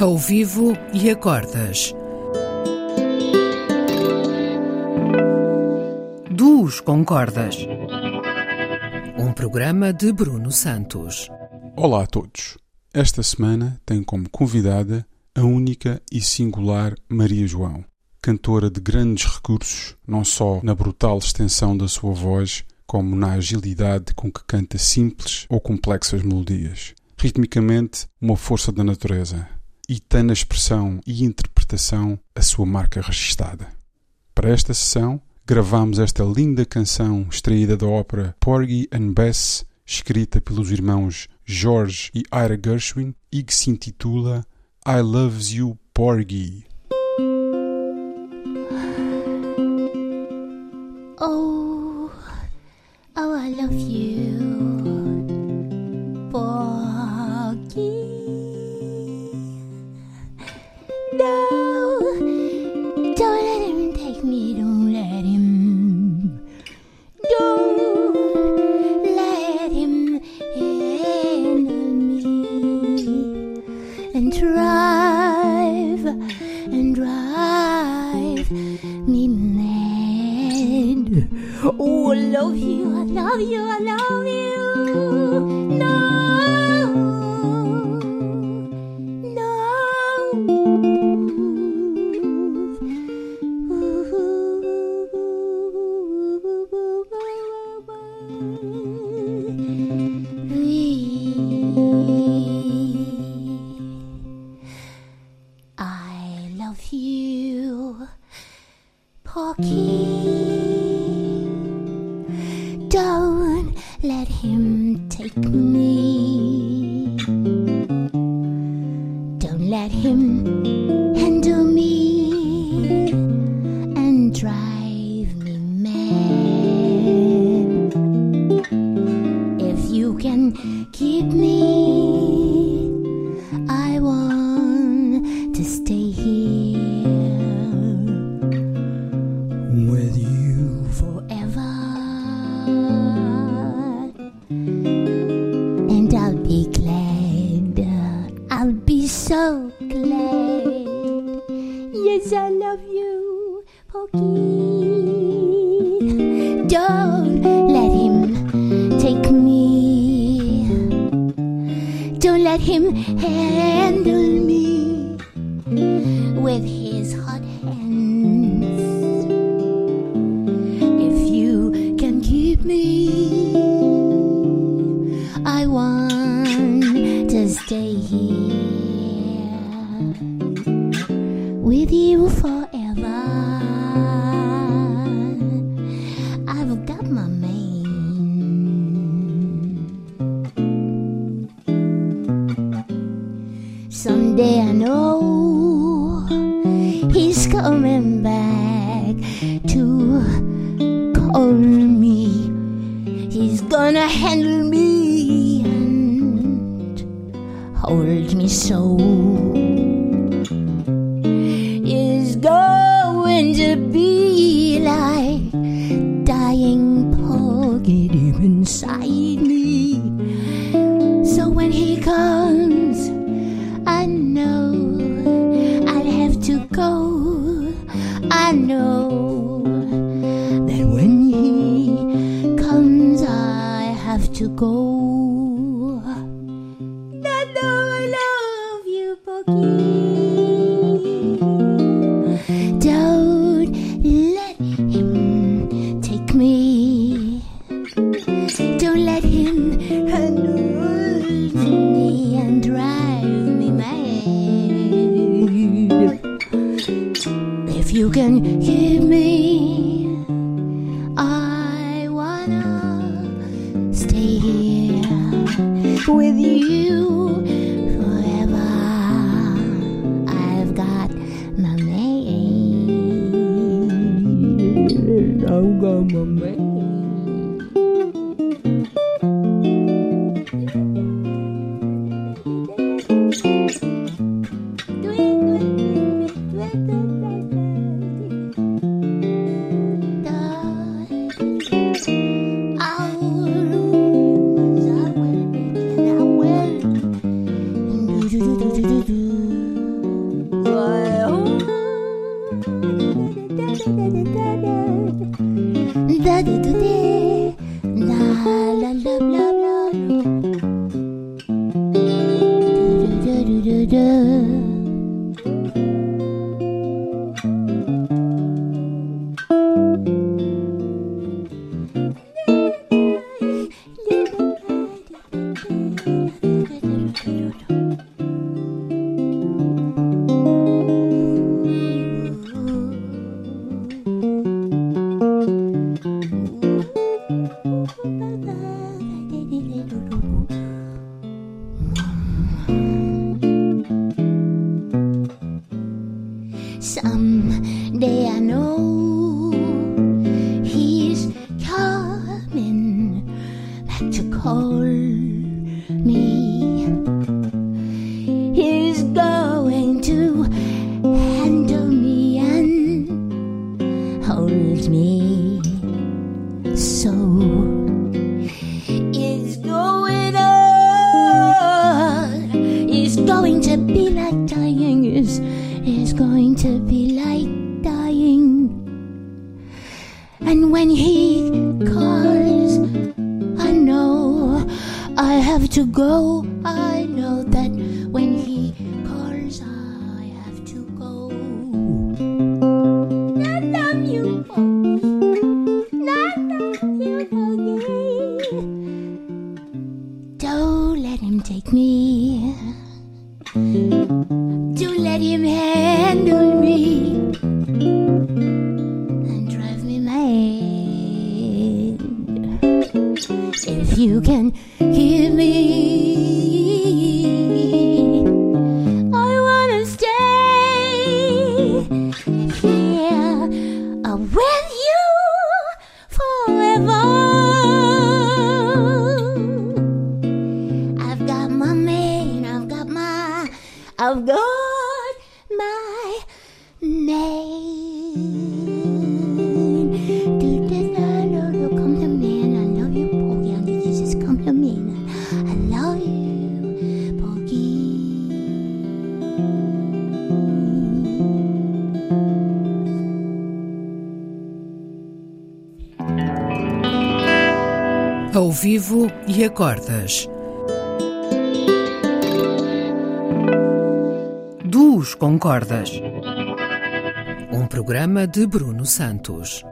Ao vivo e a cordas. Duos com cordas. Um programa de Bruno Santos. Olá a todos. Esta semana tem como convidada a única e singular Maria João, cantora de grandes recursos, não só na brutal extensão da sua voz, como na agilidade com que canta simples ou complexas melodias. Ritmicamente, uma força da natureza, e tem na expressão e interpretação a sua marca registada. Para esta sessão, gravamos esta linda canção extraída da ópera Porgy and Bess, escrita pelos irmãos George e Ira Gershwin, e que se intitula I Loves You Porgy. And drive and drive me mad. Oh, I love you, I love you, I love you. Me. Don't let him handle me and drive me mad. If you can keep me, let him handle me with his hot hands. If you can keep me, I want to stay here with you forever. Someday I know he's coming back to call me. He's gonna handle me and hold me so. Is going to be like dying deep inside me. So when he comes, go. I know that when he comes, I have to go. I know stay here with you forever. I've got my man. I've got my. 啦啦啦啦。Someday I know he's coming back to call have to go. I know that when he calls, I have to go. I love you, love you. Don't let him take me. You can hear me, Ao vivo e com cordas. Um programa de Bruno Santos.